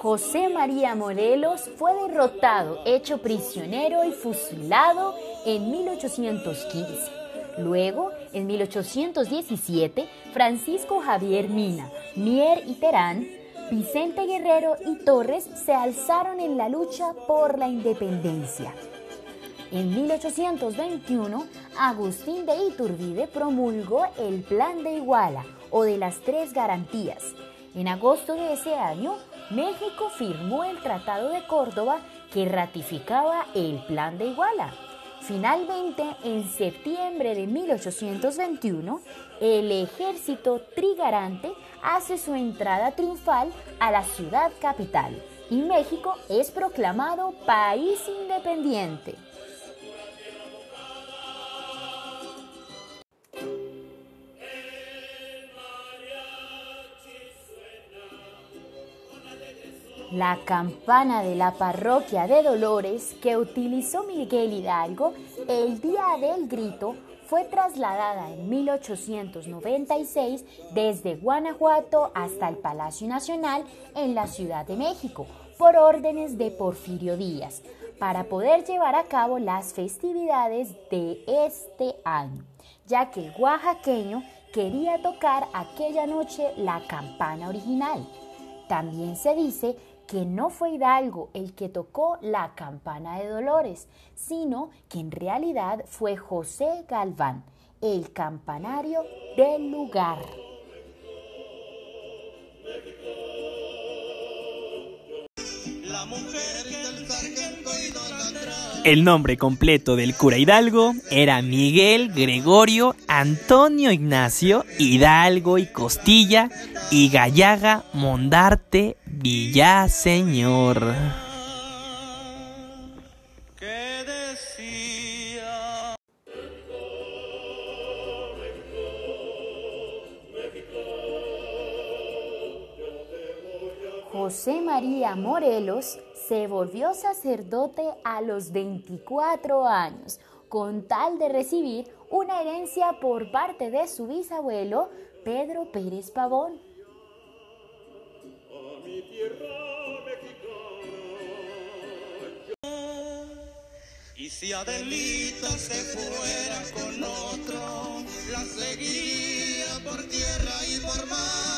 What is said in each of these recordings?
José María Morelos fue derrotado, hecho prisionero y fusilado en 1815. Luego, en 1817, Francisco Javier Mina, Mier y Terán, Vicente Guerrero y Torres se alzaron en la lucha por la independencia. En 1821, Agustín de Iturbide promulgó el Plan de Iguala o de las Tres Garantías. En agosto de ese año, México firmó el Tratado de Córdoba que ratificaba el Plan de Iguala. Finalmente, en septiembre de 1821, el ejército trigarante hace su entrada triunfal a la ciudad capital y México es proclamado país independiente. La campana de la parroquia de Dolores que utilizó Miguel Hidalgo el día del grito fue trasladada en 1896 desde Guanajuato hasta el Palacio Nacional en la Ciudad de México por órdenes de Porfirio Díaz para poder llevar a cabo las festividades de este año, ya que el oaxaqueño quería tocar aquella noche la campana original. También se dice que no fue Hidalgo el que tocó la campana de Dolores, sino que en realidad fue José Galván, el campanario del lugar. El nombre completo del cura Hidalgo era Miguel Gregorio Antonio Ignacio Hidalgo y Costilla y Gallaga Mondarte Villaseñor. José María Morelos se volvió sacerdote a los 24 años, con tal de recibir una herencia por parte de su bisabuelo, Pedro Pérez Pavón. Y si Adelita se fuera con otro, la seguía por tierra y por mar.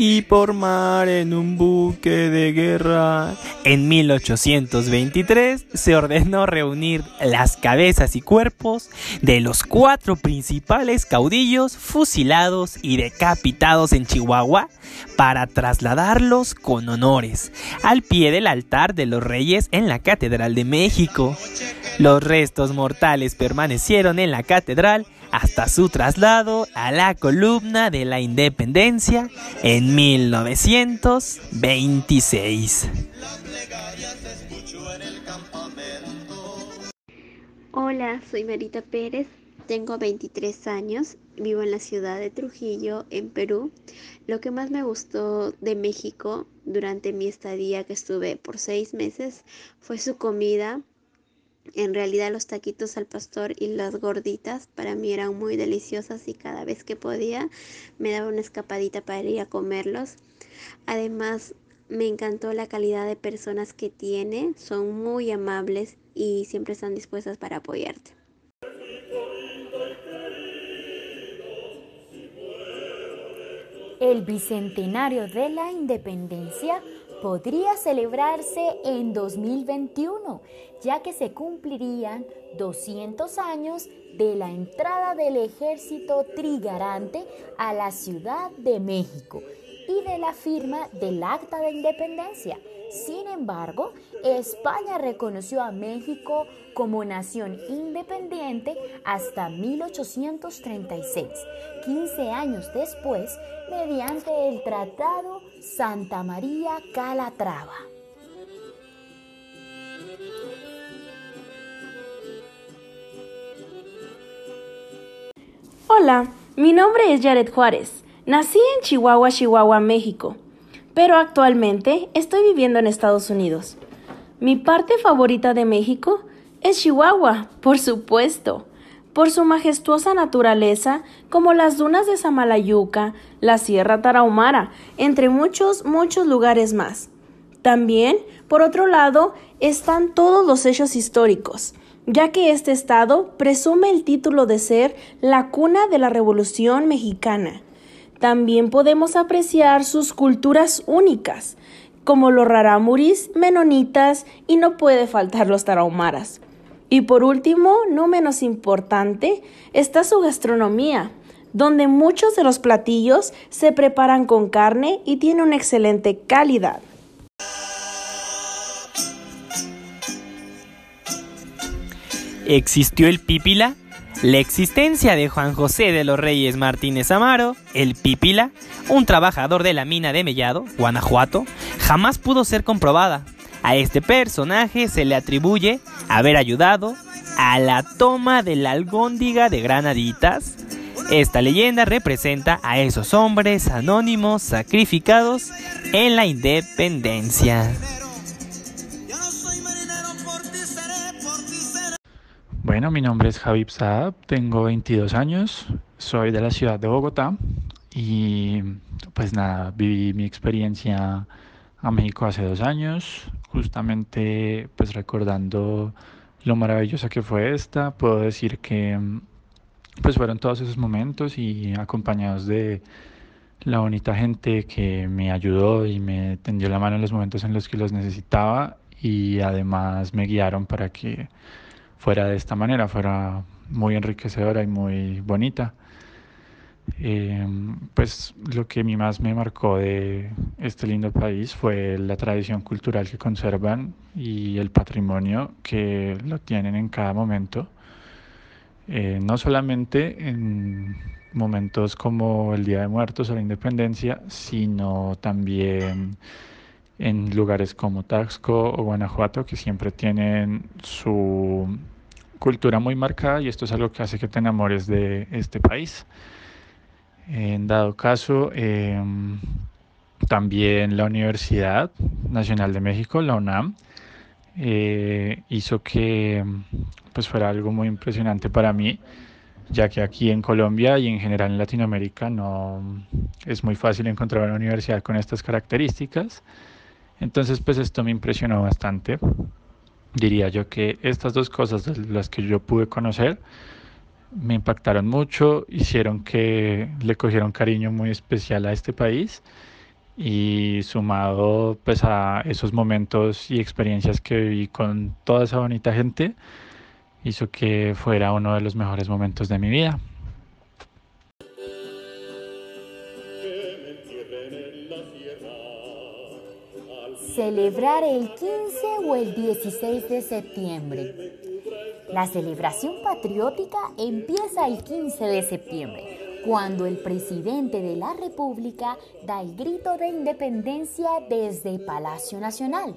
Y por mar en un buque de guerra. En 1823 se ordenó reunir las cabezas y cuerpos de los cuatro principales caudillos fusilados y decapitados en Chihuahua para trasladarlos con honores al pie del altar de los reyes en la Catedral de México. Los restos mortales permanecieron en la catedral hasta su traslado a la columna de la Independencia en 1926. Hola, soy Marita Pérez, tengo 23 años, vivo en la ciudad de Trujillo, en Perú. Lo que más me gustó de México durante mi estadía que estuve por seis meses fue su comida. En realidad los taquitos al pastor y las gorditas para mí eran muy deliciosas y cada vez que podía me daba una escapadita para ir a comerlos. Además me encantó la calidad de personas que tiene, son muy amables y siempre están dispuestas para apoyarte. El bicentenario de la independencia podría celebrarse en 2021, ya que se cumplirían 200 años de la entrada del ejército trigarante a la Ciudad de México y de la firma del Acta de Independencia. Sin embargo, España reconoció a México como nación independiente hasta 1836, 15 años después, mediante el Tratado Santa María Calatrava. Hola, mi nombre es Jared Juárez. Nací en Chihuahua, Chihuahua, México, pero actualmente estoy viviendo en Estados Unidos. Mi parte favorita de México es Chihuahua, por supuesto, por su majestuosa naturaleza, como las dunas de Samalayuca, la Sierra Tarahumara, entre muchos, muchos lugares más. También, por otro lado, están todos los hechos históricos, ya que este estado presume el título de ser la cuna de la Revolución Mexicana. También podemos apreciar sus culturas únicas, como los rarámuris, menonitas y no puede faltar los tarahumaras. Y por último, no menos importante, está su gastronomía, donde muchos de los platillos se preparan con carne y tiene una excelente calidad. ¿Existió el pípila? La existencia de Juan José de los Reyes Martínez Amaro, el Pípila, un trabajador de la mina de Mellado, Guanajuato, jamás pudo ser comprobada. A este personaje se le atribuye haber ayudado a la toma de la algóndiga de Granaditas. Esta leyenda representa a esos hombres anónimos sacrificados en la independencia. Bueno, mi nombre es Javib Saab, tengo 22 años, soy de la ciudad de Bogotá y pues nada, viví mi experiencia a México hace dos años, justamente pues recordando lo maravillosa que fue esta, puedo decir que pues fueron todos esos momentos y acompañados de la bonita gente que me ayudó y me tendió la mano en los momentos en los que los necesitaba y además me guiaron para que fuera de esta manera, fuera muy enriquecedora y muy bonita. Eh, pues lo que a mí más me marcó de este lindo país fue la tradición cultural que conservan y el patrimonio que lo tienen en cada momento. Eh, no solamente en momentos como el Día de Muertos o la Independencia, sino también en lugares como Taxco o Guanajuato, que siempre tienen su cultura muy marcada y esto es algo que hace que te enamores de este país. En dado caso, em, también la Universidad Nacional de México, la UNAM, eh, hizo que pues fuera algo muy impresionante para mí, ya que aquí en Colombia y en general en Latinoamérica no es muy fácil encontrar una universidad con estas características. Entonces, pues esto me impresionó bastante. Diría yo que estas dos cosas, las que yo pude conocer, me impactaron mucho, hicieron que le cogieron cariño muy especial a este país y sumado pues a esos momentos y experiencias que viví con toda esa bonita gente, hizo que fuera uno de los mejores momentos de mi vida. Celebrar el 15 o el 16 de septiembre. La celebración patriótica empieza el 15 de septiembre, cuando el presidente de la República da el grito de independencia desde Palacio Nacional.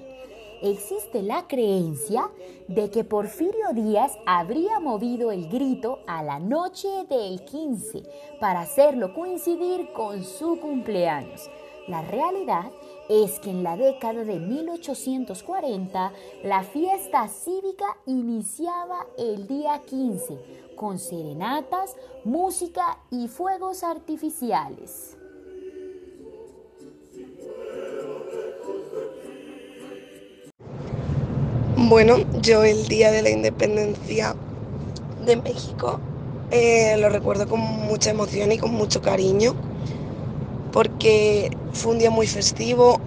Existe la creencia de que Porfirio Díaz habría movido el grito a la noche del 15 para hacerlo coincidir con su cumpleaños. La realidad es que en la década de 1840 la fiesta cívica iniciaba el día 15 con serenatas, música y fuegos artificiales. Bueno, yo el día de la independencia de México eh, lo recuerdo con mucha emoción y con mucho cariño porque fue un día muy festivo,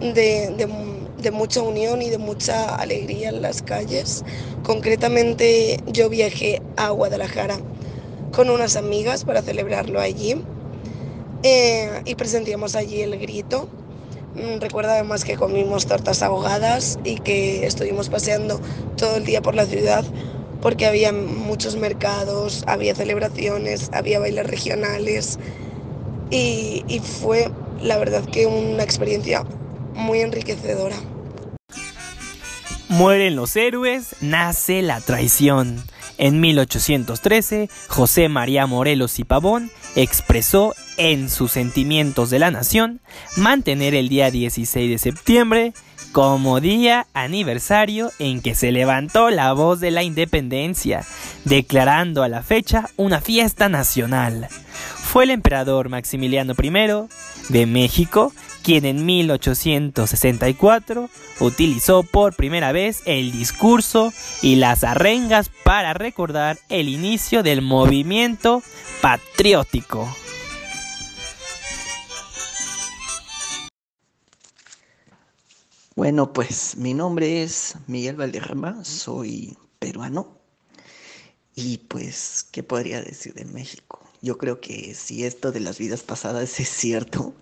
de, mucha unión y de mucha alegría en las calles. Concretamente yo viajé a Guadalajara con unas amigas para celebrarlo allí eh, y presentíamos allí el grito. Mm, recuerdo además que comimos tortas ahogadas y que estuvimos paseando todo el día por la ciudad porque había muchos mercados, había celebraciones, había bailes regionales y, fue la verdad que una experiencia muy enriquecedora. Mueren los héroes, nace la traición. En 1813, José María Morelos y Pavón expresó en sus sentimientos de la nación mantener el día 16 de septiembre como día aniversario en que se levantó la voz de la independencia, declarando a la fecha una fiesta nacional. Fue el emperador Maximiliano I de México quien en 1864 utilizó por primera vez el discurso y las arengas para recordar el inicio del movimiento patriótico. Bueno, pues mi nombre es Miguel Valderrama, soy peruano y pues, ¿qué podría decir de México? Yo creo que si esto de las vidas pasadas es cierto,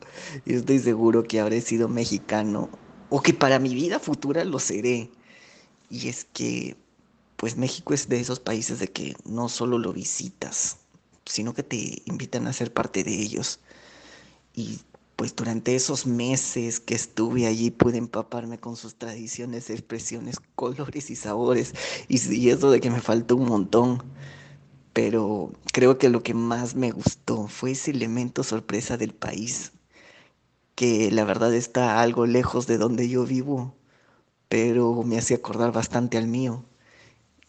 yo estoy seguro que habré sido mexicano o que para mi vida futura lo seré. Y es que, pues México es de esos países de que no solo lo visitas, sino que te invitan a ser parte de ellos. Y pues durante esos meses que estuve allí pude empaparme con sus tradiciones, expresiones, colores y sabores. Y, y eso de que me faltó un montón pero creo que lo que más me gustó fue ese elemento sorpresa del país, que la verdad está algo lejos de donde yo vivo, pero me hace acordar bastante al mío.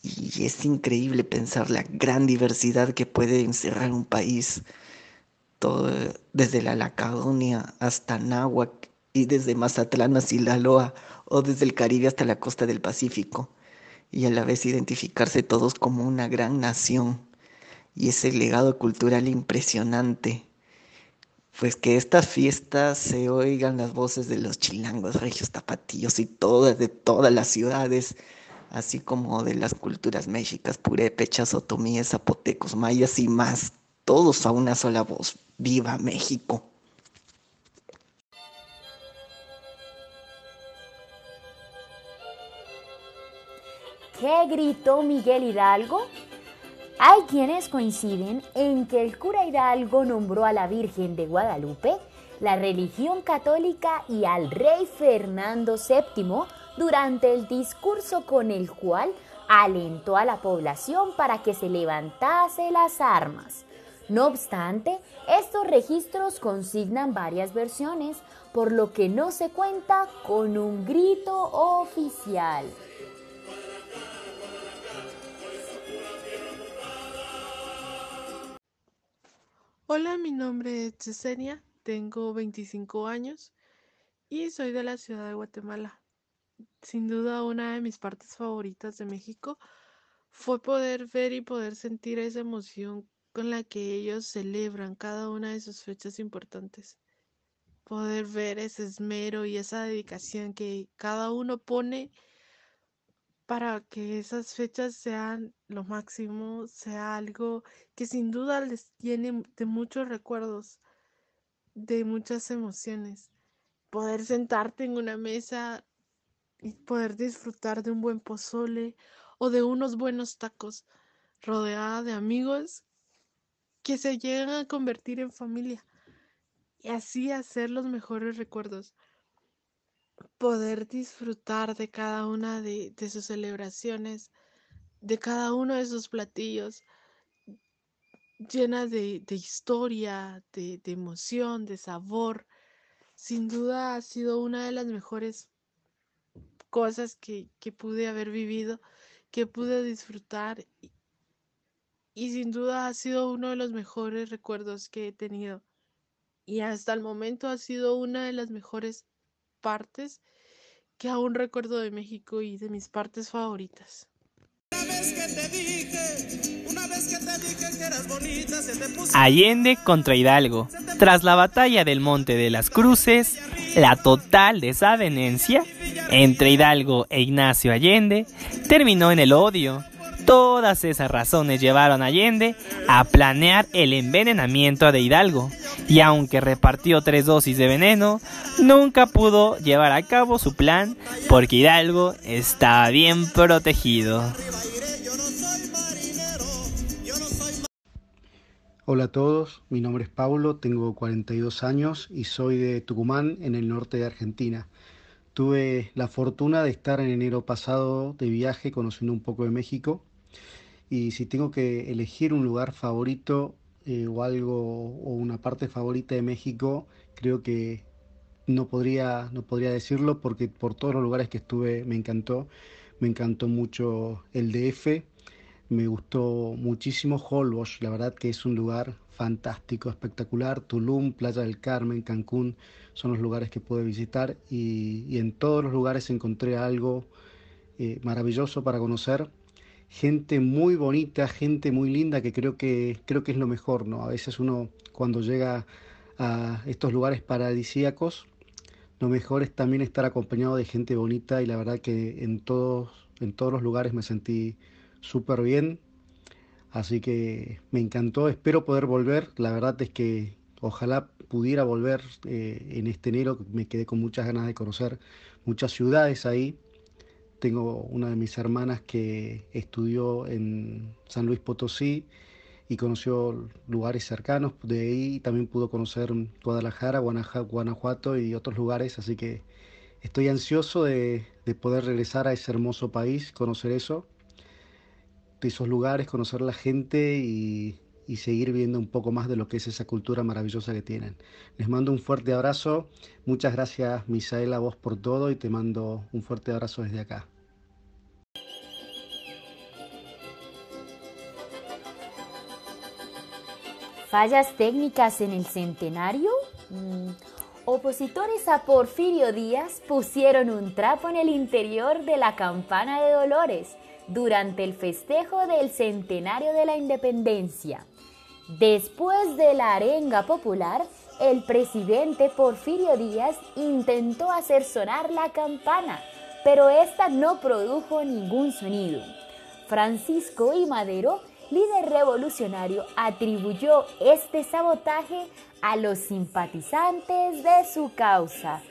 Y es increíble pensar la gran diversidad que puede encerrar un país, todo, desde la Lacadonia hasta Náhuac y desde Mazatlán a Silaloa o desde el Caribe hasta la costa del Pacífico, y a la vez identificarse todos como una gran nación y ese legado cultural impresionante. Pues que estas fiestas se oigan las voces de los chilangos, regios, tapatíos y todas, de todas las ciudades, así como de las culturas mexicas, purépechas, otomíes, zapotecos, mayas y más, todos a una sola voz. ¡Viva México! ¿Qué gritó Miguel Hidalgo? Hay quienes coinciden en que el cura Hidalgo nombró a la Virgen de Guadalupe, la religión católica y al rey Fernando VII durante el discurso con el cual alentó a la población para que se levantase las armas. No obstante, estos registros consignan varias versiones, por lo que no se cuenta con un grito oficial. Hola, mi nombre es Yesenia, tengo 25 años y soy de la ciudad de Guatemala. Sin duda, una de mis partes favoritas de México fue poder ver y poder sentir esa emoción con la que ellos celebran cada una de sus fechas importantes. Poder ver ese esmero y esa dedicación que cada uno pone para que esas fechas sean lo máximo, sea algo que sin duda les tiene de muchos recuerdos, de muchas emociones. Poder sentarte en una mesa y poder disfrutar de un buen pozole o de unos buenos tacos, rodeada de amigos que se llegan a convertir en familia y así hacer los mejores recuerdos poder disfrutar de cada una de, sus celebraciones, de cada uno de sus platillos, llena de, historia, de, emoción, de sabor. Sin duda ha sido una de las mejores cosas que, pude haber vivido, que pude disfrutar sin duda ha sido uno de los mejores recuerdos que he tenido. Y hasta el momento ha sido una de las mejores partes que aún recuerdo de México y de mis partes favoritas. Allende contra Hidalgo. Tras la batalla del Monte de las Cruces, la total desavenencia entre Hidalgo e Ignacio Allende terminó en el odio Todas esas razones llevaron a Allende a planear el envenenamiento de Hidalgo, y aunque repartió tres dosis de veneno, nunca pudo llevar a cabo su plan porque Hidalgo estaba bien protegido. Hola a todos, mi nombre es Paulo, tengo 42 años y soy de Tucumán, en el norte de Argentina. Tuve la fortuna de estar en enero pasado de viaje conociendo un poco de México y si tengo que elegir un lugar favorito eh, o algo o una parte favorita de México, creo que no podría, no podría decirlo porque por todos los lugares que estuve me encantó. Me encantó mucho el DF, me gustó muchísimo Holbox, la verdad que es un lugar fantástico, espectacular. Tulum, Playa del Carmen, Cancún son los lugares que pude visitar y, en todos los lugares encontré algo eh, maravilloso para conocer. Gente muy bonita, gente muy linda que creo que creo que es lo mejor, ¿no? A veces uno cuando llega a estos lugares paradisíacos lo mejor es también estar acompañado de gente bonita y la verdad que en todos, en todos los lugares me sentí súper bien. Así que me encantó, espero poder volver. La verdad es que ojalá pudiera volver eh, en este enero. Me quedé con muchas ganas de conocer muchas ciudades ahí. Tengo una de mis hermanas que estudió en San Luis Potosí y conoció lugares cercanos. De ahí también pudo conocer Guadalajara, Guanajuato y otros lugares, así que estoy ansioso de, poder regresar a ese hermoso país, conocer eso, de esos lugares, conocer la gente y, y seguir viendo un poco más de lo que es esa cultura maravillosa que tienen. Les mando un fuerte abrazo, muchas gracias Misael a vos por todo y te mando un fuerte abrazo desde acá. ¿Fallas técnicas en el centenario? Mm, opositores a Porfirio Díaz pusieron un trapo en el interior de la campana de Dolores durante el festejo del centenario de la independencia. Después de la arenga popular, el presidente Porfirio Díaz intentó hacer sonar la campana, pero esta no produjo ningún sonido. Francisco y Madero líder revolucionario atribuyó este sabotaje a los simpatizantes de su causa.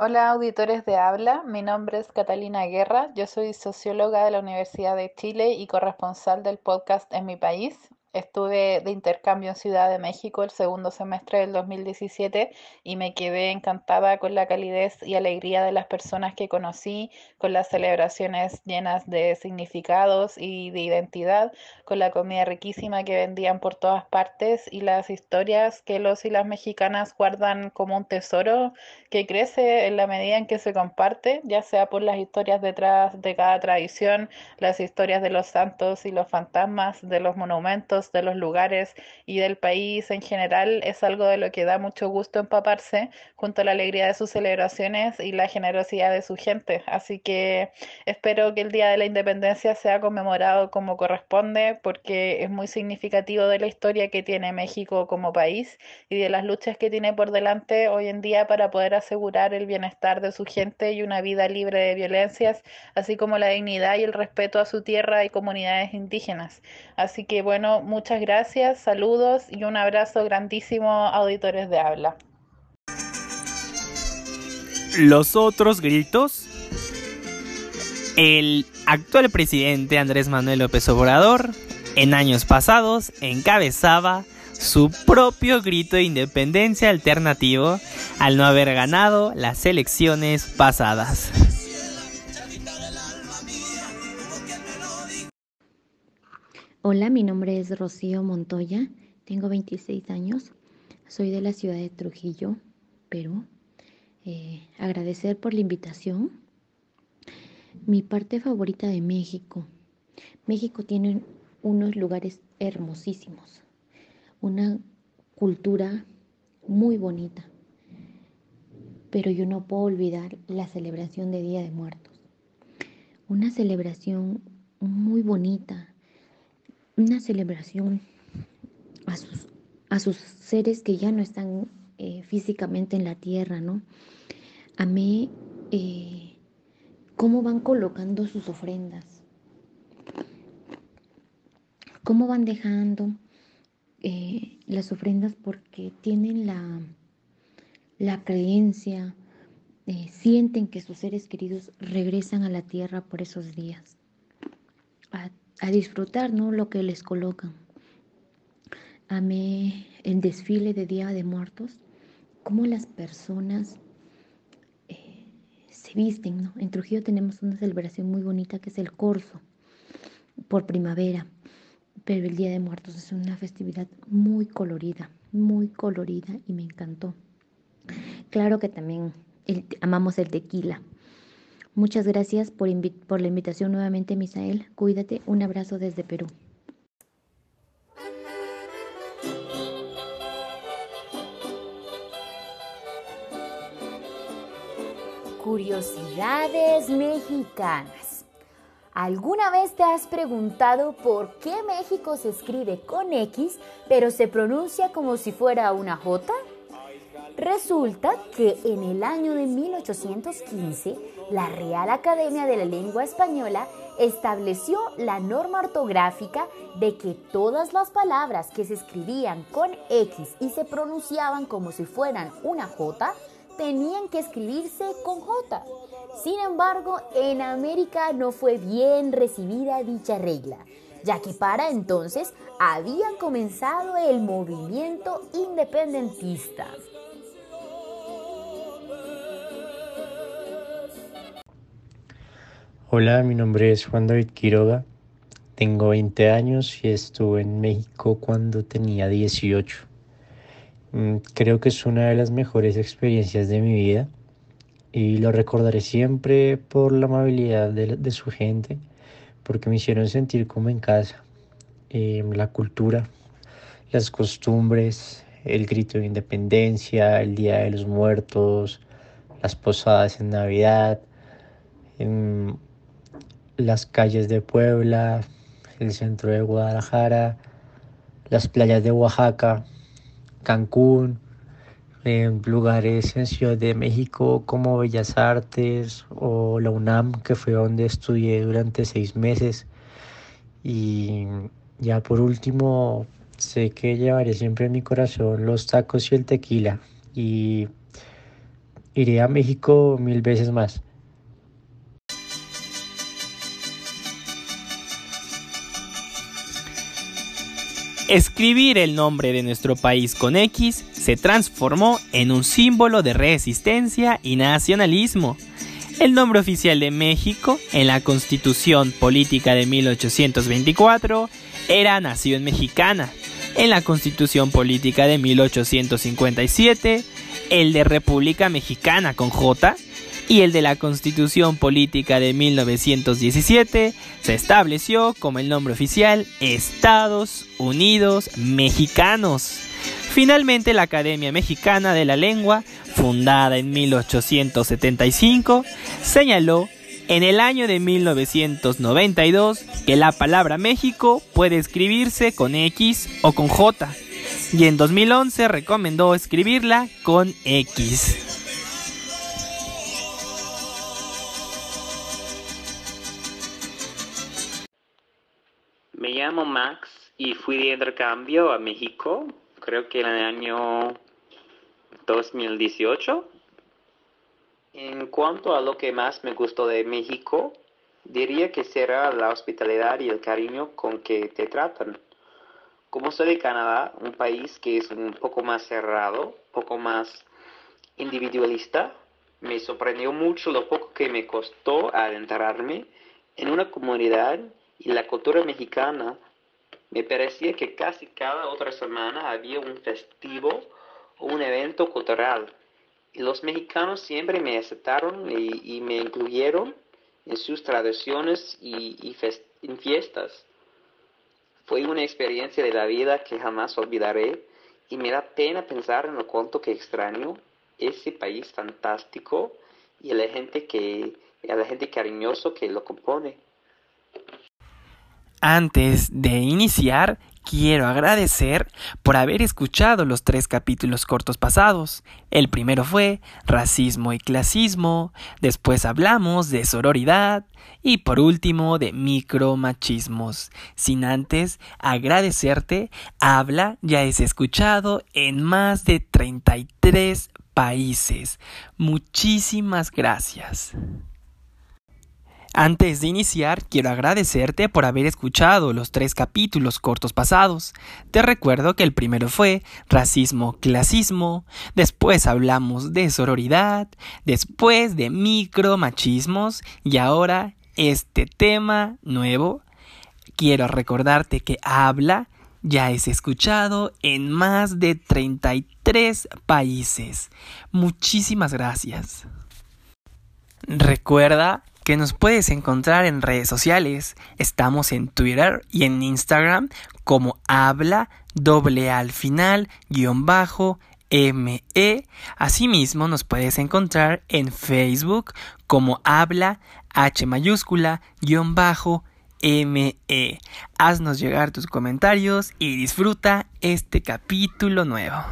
Hola auditores de Habla, mi nombre es Catalina Guerra, yo soy socióloga de la Universidad de Chile y corresponsal del podcast En mi país. Estuve de intercambio en Ciudad de México el segundo semestre del 2017 y me quedé encantada con la calidez y alegría de las personas que conocí, con las celebraciones llenas de significados y de identidad, con la comida riquísima que vendían por todas partes y las historias que los y las mexicanas guardan como un tesoro que crece en la medida en que se comparte, ya sea por las historias detrás de cada tradición, las historias de los santos y los fantasmas, de los monumentos, de los lugares y del país en general es algo de lo que da mucho gusto empaparse junto a la alegría de sus celebraciones y la generosidad de su gente. Así que espero que el Día de la Independencia sea conmemorado como corresponde porque es muy significativo de la historia que tiene México como país y de las luchas que tiene por delante hoy en día para poder asegurar el bienestar de su gente y una vida libre de violencias, así como la dignidad y el respeto a su tierra y comunidades indígenas. Así que bueno, muchas gracias, saludos y un abrazo grandísimo auditores de habla. Los otros gritos. El actual presidente Andrés Manuel López Obrador en años pasados encabezaba su propio grito de independencia alternativo al no haber ganado las elecciones pasadas. Hola, mi nombre es Rocío Montoya, tengo 26 años, soy de la ciudad de Trujillo, Perú. Eh, agradecer por la invitación. Mi parte favorita de México. México tiene unos lugares hermosísimos, una cultura muy bonita, pero yo no puedo olvidar la celebración de Día de Muertos. Una celebración muy bonita, una celebración a sus, a sus seres que ya no están eh, físicamente en la tierra, ¿no? Amé eh, cómo van colocando sus ofrendas, cómo van dejando eh, las ofrendas porque tienen la, la creencia, sienten que sus seres queridos regresan a la tierra por esos días a disfrutar ¿no? lo que les colocan. Amé el desfile de Día de Muertos, cómo las personas eh, se visten. ¿no? En Trujillo tenemos una celebración muy bonita que es el corso por primavera, pero el Día de Muertos es una festividad muy colorida, muy colorida y me encantó. Claro que también amamos el tequila. Muchas gracias por, la invitación nuevamente, Misael. Cuídate. Un abrazo desde Perú. Curiosidades mexicanas. ¿Alguna vez te has preguntado por qué México se escribe con X pero se pronuncia como si fuera una J? Resulta que en el año de 1815, la Real Academia de la Lengua Española estableció la norma ortográfica de que todas las palabras que se escribían con X y se pronunciaban como si fueran una J tenían que escribirse con J. Sin embargo, en América no fue bien recibida dicha regla, ya que para entonces había comenzado el movimiento independentista. Hola, mi nombre es Juan David Quiroga, tengo 20 años y estuve en México cuando tenía 18. Mm, creo que es una de las mejores experiencias de mi vida y lo recordaré siempre por la amabilidad de, su gente, porque me hicieron sentir como en casa. Em, la cultura, las costumbres, el grito de independencia, el Día de los Muertos, las posadas en Navidad, em, las calles de Puebla, el centro de Guadalajara, las playas de Oaxaca. Cancún, en lugares en Ciudad de México como Bellas Artes o la UNAM, que fue donde estudié durante seis meses. Y ya por último, sé que llevaré siempre en mi corazón los tacos y el tequila. Y iré a México mil veces más. Escribir el nombre de nuestro país con X se transformó en un símbolo de resistencia y nacionalismo. El nombre oficial de México en la Constitución Política de 1824 era Nación Mexicana. En la Constitución Política de 1857, el de República Mexicana con J y el de la Constitución Política de 1917 se estableció como el nombre oficial Estados Unidos Mexicanos. Finalmente la Academia Mexicana de la Lengua, fundada en 1875, señaló en el año de 1992 que la palabra México puede escribirse con X o con J y en 2011 recomendó escribirla con X. y fui de intercambio a México, creo que en el año 2018. En cuanto a lo que más me gustó de México, diría que será la hospitalidad y el cariño con que te tratan. Como soy de Canadá, un país que es un poco más cerrado, poco más individualista, me sorprendió mucho lo poco que me costó adentrarme en una comunidad y la cultura mexicana, me parecía que casi cada otra semana había un festivo o un evento cultural. Y los mexicanos siempre me aceptaron y, me incluyeron en sus tradiciones y, en fiestas. Fue una experiencia de la vida que jamás olvidaré y me da pena pensar en lo cuanto que extraño ese país fantástico y a la gente que a la gente cariñoso que lo compone. Antes de iniciar, quiero agradecer por haber escuchado los tres capítulos cortos pasados. El primero fue racismo y clasismo, después hablamos de sororidad y por último de micromachismos. Sin antes agradecerte, habla ya es escuchado en más de 33 países. Muchísimas gracias. Antes de iniciar, quiero agradecerte por haber escuchado los tres capítulos cortos pasados. Te recuerdo que el primero fue racismo, clasismo, después hablamos de sororidad, después de micromachismos y ahora este tema nuevo, quiero recordarte que Habla ya es escuchado en más de 33 países. Muchísimas gracias. Recuerda que nos puedes encontrar en redes sociales. Estamos en Twitter y en Instagram como habla doble al final guion bajo ME. Asimismo nos puedes encontrar en Facebook como habla H mayúscula guion bajo ME. Haznos llegar tus comentarios y disfruta este capítulo nuevo.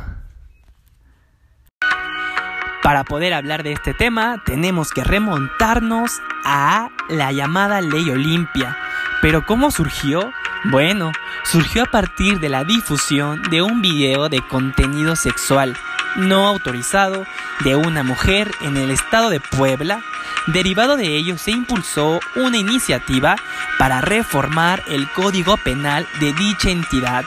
Para poder hablar de este tema tenemos que remontarnos a la llamada ley Olimpia. Pero ¿cómo surgió? Bueno, surgió a partir de la difusión de un video de contenido sexual no autorizado de una mujer en el estado de Puebla. Derivado de ello se impulsó una iniciativa para reformar el código penal de dicha entidad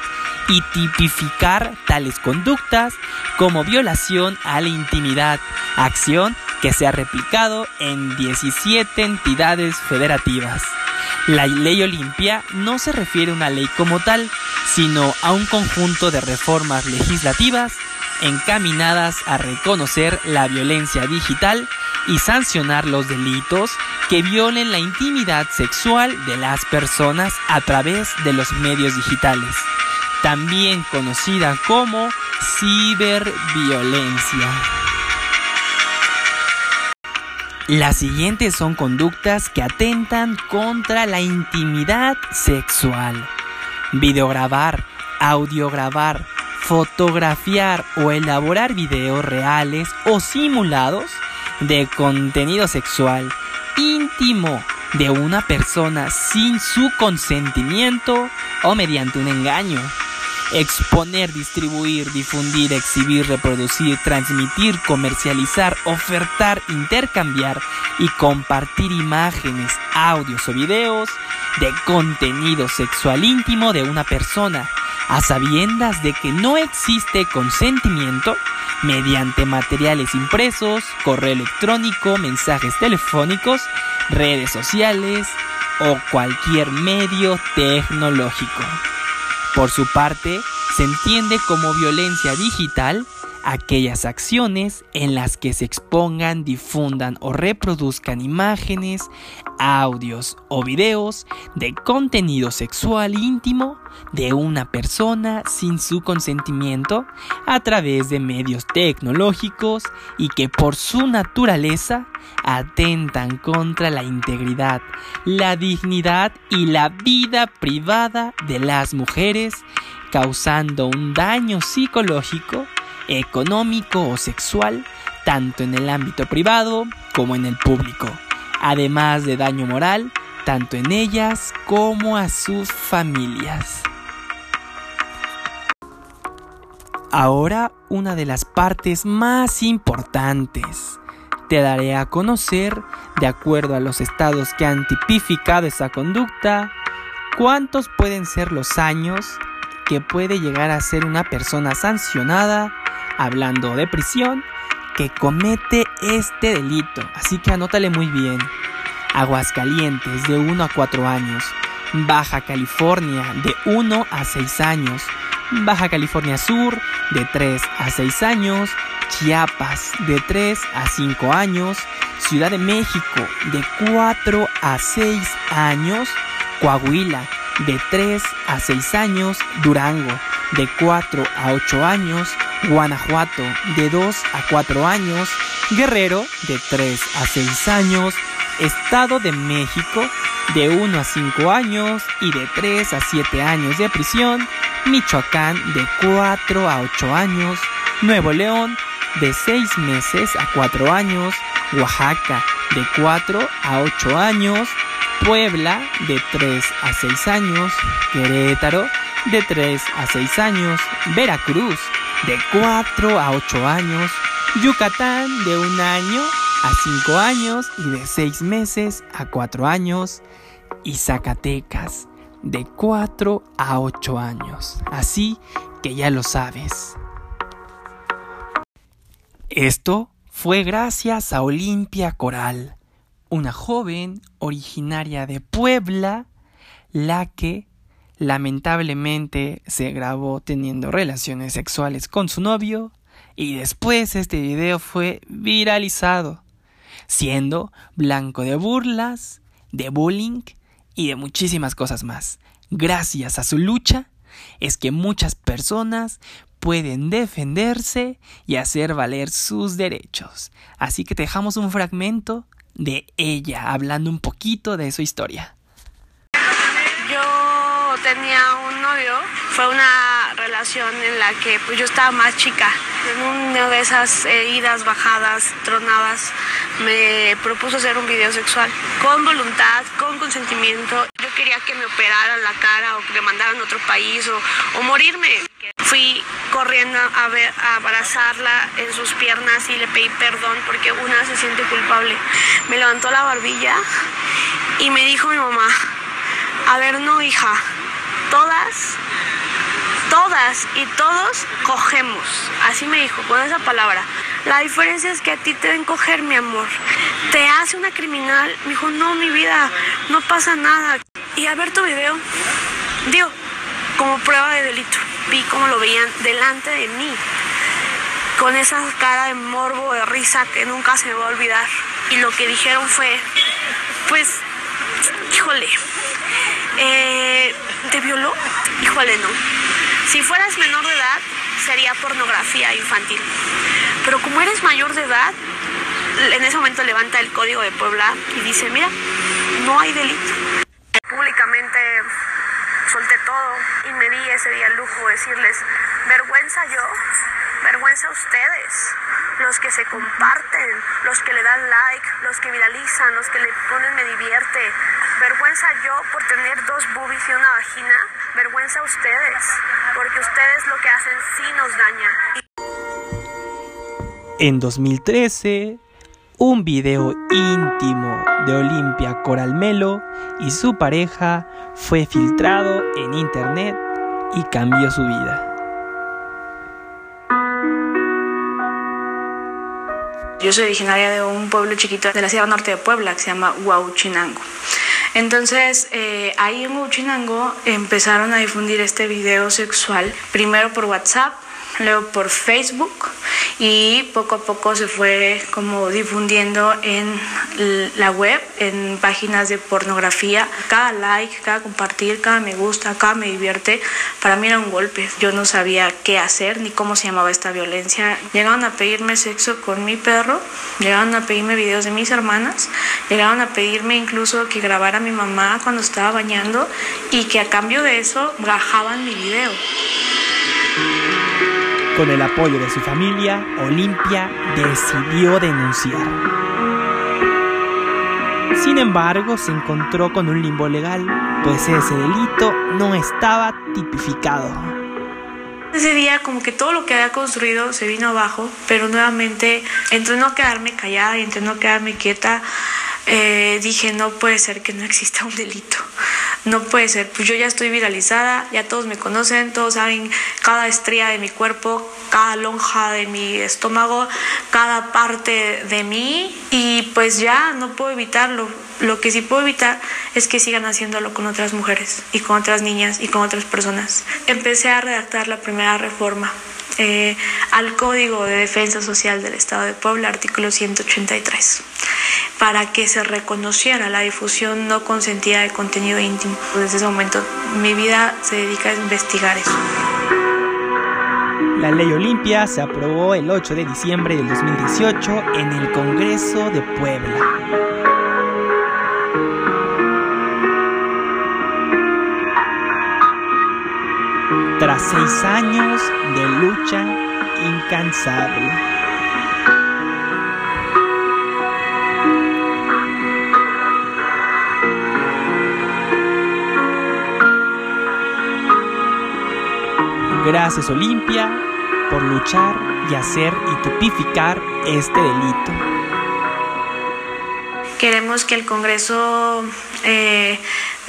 y tipificar tales conductas como violación a la intimidad, acción que se ha replicado en 17 entidades federativas. La ley Olimpia no se refiere a una ley como tal, sino a un conjunto de reformas legislativas encaminadas a reconocer la violencia digital y sancionar los delitos que violen la intimidad sexual de las personas a través de los medios digitales también conocida como ciberviolencia. Las siguientes son conductas que atentan contra la intimidad sexual. Videograbar, audiograbar, fotografiar o elaborar videos reales o simulados de contenido sexual íntimo de una persona sin su consentimiento o mediante un engaño. Exponer, distribuir, difundir, exhibir, reproducir, transmitir, comercializar, ofertar, intercambiar y compartir imágenes, audios o videos de contenido sexual íntimo de una persona, a sabiendas de que no existe consentimiento mediante materiales impresos, correo electrónico, mensajes telefónicos, redes sociales o cualquier medio tecnológico. Por su parte, se entiende como violencia digital aquellas acciones en las que se expongan, difundan o reproduzcan imágenes, audios o videos de contenido sexual íntimo de una persona sin su consentimiento a través de medios tecnológicos y que por su naturaleza atentan contra la integridad, la dignidad y la vida privada de las mujeres, causando un daño psicológico, económico o sexual, tanto en el ámbito privado como en el público, además de daño moral, tanto en ellas como a sus familias. Ahora una de las partes más importantes te daré a conocer, de acuerdo a los estados que han tipificado esa conducta, cuántos pueden ser los años que puede llegar a ser una persona sancionada, hablando de prisión, que comete este delito. Así que anótale muy bien. Aguascalientes de 1 a 4 años. Baja California de 1 a 6 años. Baja California Sur de 3 a 6 años. Chiapas de 3 a 5 años, Ciudad de México de 4 a 6 años, Coahuila de 3 a 6 años, Durango de 4 a 8 años, Guanajuato de 2 a 4 años, Guerrero de 3 a 6 años, Estado de México de 1 a 5 años y de 3 a 7 años de prisión, Michoacán de 4 a 8 años, Nuevo León de 6 meses a 4 años, Oaxaca de 4 a 8 años, Puebla de 3 a 6 años, Querétaro de 3 a 6 años, Veracruz de 4 a 8 años, Yucatán de 1 año a 5 años y de 6 meses a 4 años, y Zacatecas de 4 a 8 años. Así que ya lo sabes. Esto fue gracias a Olimpia Coral, una joven originaria de Puebla, la que lamentablemente se grabó teniendo relaciones sexuales con su novio y después este video fue viralizado, siendo blanco de burlas, de bullying y de muchísimas cosas más. Gracias a su lucha es que muchas personas pueden defenderse y hacer valer sus derechos. Así que te dejamos un fragmento de ella hablando un poquito de su historia. Yo tenía un novio, fue una relación en la que pues, yo estaba más chica. En una de esas idas, bajadas, tronadas, me propuso hacer un video sexual con voluntad, con consentimiento. Yo quería que me operaran la cara o que me mandaran a otro país o, o morirme. Fui corriendo a, ver, a abrazarla en sus piernas y le pedí perdón porque una se siente culpable. Me levantó la barbilla y me dijo mi mamá, a ver, no hija, todas, todas y todos cogemos. Así me dijo, con esa palabra. La diferencia es que a ti te ven coger, mi amor. Te hace una criminal. Me dijo, no, mi vida, no pasa nada. Y a ver tu video, digo, como prueba de delito. Vi cómo lo veían delante de mí. Con esa cara de morbo, de risa que nunca se me va a olvidar. Y lo que dijeron fue, pues, híjole, eh, ¿te violó? Híjole, no. Si fueras menor de edad, sería pornografía infantil. Pero como eres mayor de edad, en ese momento levanta el código de Puebla y dice, mira, no hay delito. Públicamente solté todo y me di ese día lujo de decirles, vergüenza yo, vergüenza ustedes, los que se comparten, los que le dan like, los que viralizan, los que le ponen me divierte, vergüenza yo por tener dos boobies y una vagina, vergüenza ustedes, porque ustedes lo que hacen sí nos daña. En 2013, un video íntimo de Olimpia Coralmelo y su pareja fue filtrado en internet y cambió su vida. Yo soy originaria de un pueblo chiquito de la Sierra Norte de Puebla que se llama Huauchinango. Entonces, eh, ahí en Huauchinango empezaron a difundir este video sexual, primero por WhatsApp, luego por Facebook y poco a poco se fue como difundiendo en la web, en páginas de pornografía. Cada like, cada compartir, cada me gusta, cada me divierte, para mí era un golpe. Yo no sabía qué hacer ni cómo se llamaba esta violencia. Llegaron a pedirme sexo con mi perro, llegaron a pedirme videos de mis hermanas, llegaron a pedirme incluso que grabara a mi mamá cuando estaba bañando y que a cambio de eso bajaban mi video. Con el apoyo de su familia, Olimpia decidió denunciar. Sin embargo, se encontró con un limbo legal, pues ese delito no estaba tipificado. Ese día como que todo lo que había construido se vino abajo, pero nuevamente entre no quedarme callada y entre no quedarme quieta, eh, dije no puede ser que no exista un delito no puede ser, pues yo ya estoy viralizada, ya todos me conocen, todos saben cada estría de mi cuerpo, cada lonja de mi estómago, cada parte de mí y pues ya no puedo evitarlo. Lo que sí puedo evitar es que sigan haciéndolo con otras mujeres y con otras niñas y con otras personas. Empecé a redactar la primera reforma eh, al Código de Defensa Social del Estado de Puebla, artículo 183 para que se reconociera la difusión no consentida de contenido íntimo. Desde ese momento mi vida se dedica a investigar eso. La ley Olimpia se aprobó el 8 de diciembre del 2018 en el Congreso de Puebla. Tras seis años de lucha incansable. Gracias Olimpia por luchar y hacer y tipificar este delito. Queremos que el Congreso eh,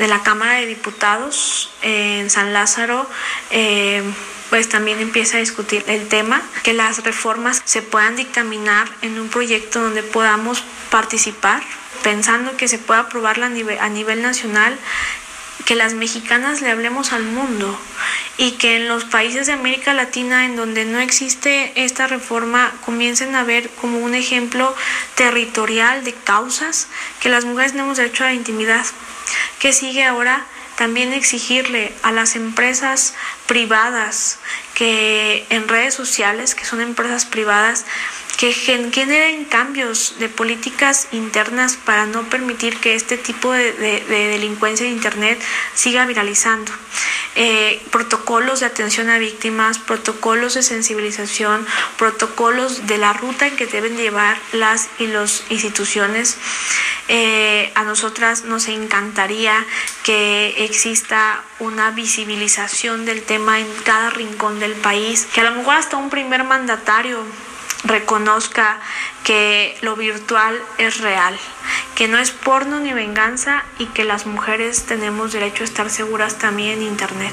de la Cámara de Diputados eh, en San Lázaro eh, pues también empiece a discutir el tema, que las reformas se puedan dictaminar en un proyecto donde podamos participar, pensando que se pueda aprobar a nivel nacional que las mexicanas le hablemos al mundo y que en los países de América Latina en donde no existe esta reforma comiencen a ver como un ejemplo territorial de causas que las mujeres tenemos derecho a la intimidad. que sigue ahora? También exigirle a las empresas privadas que en redes sociales, que son empresas privadas, que generen cambios de políticas internas para no permitir que este tipo de, delincuencia en Internet siga viralizando. Eh, protocolos de atención a víctimas, protocolos de sensibilización, protocolos de la ruta en que deben llevar las y las instituciones. Eh, a nosotras nos encantaría que exista una visibilización del tema en cada rincón país, que a lo mejor hasta un primer mandatario reconozca que lo virtual es real, que no es porno ni venganza y que las mujeres tenemos derecho a estar seguras también en Internet.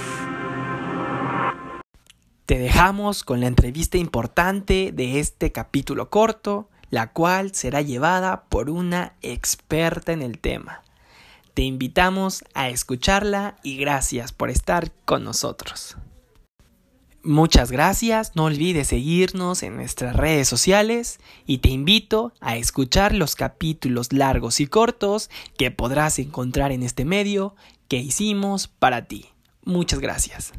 Te dejamos con la entrevista importante de este capítulo corto, la cual será llevada por una experta en el tema. Te invitamos a escucharla y gracias por estar con nosotros. Muchas gracias, no olvides seguirnos en nuestras redes sociales y te invito a escuchar los capítulos largos y cortos que podrás encontrar en este medio que hicimos para ti. Muchas gracias.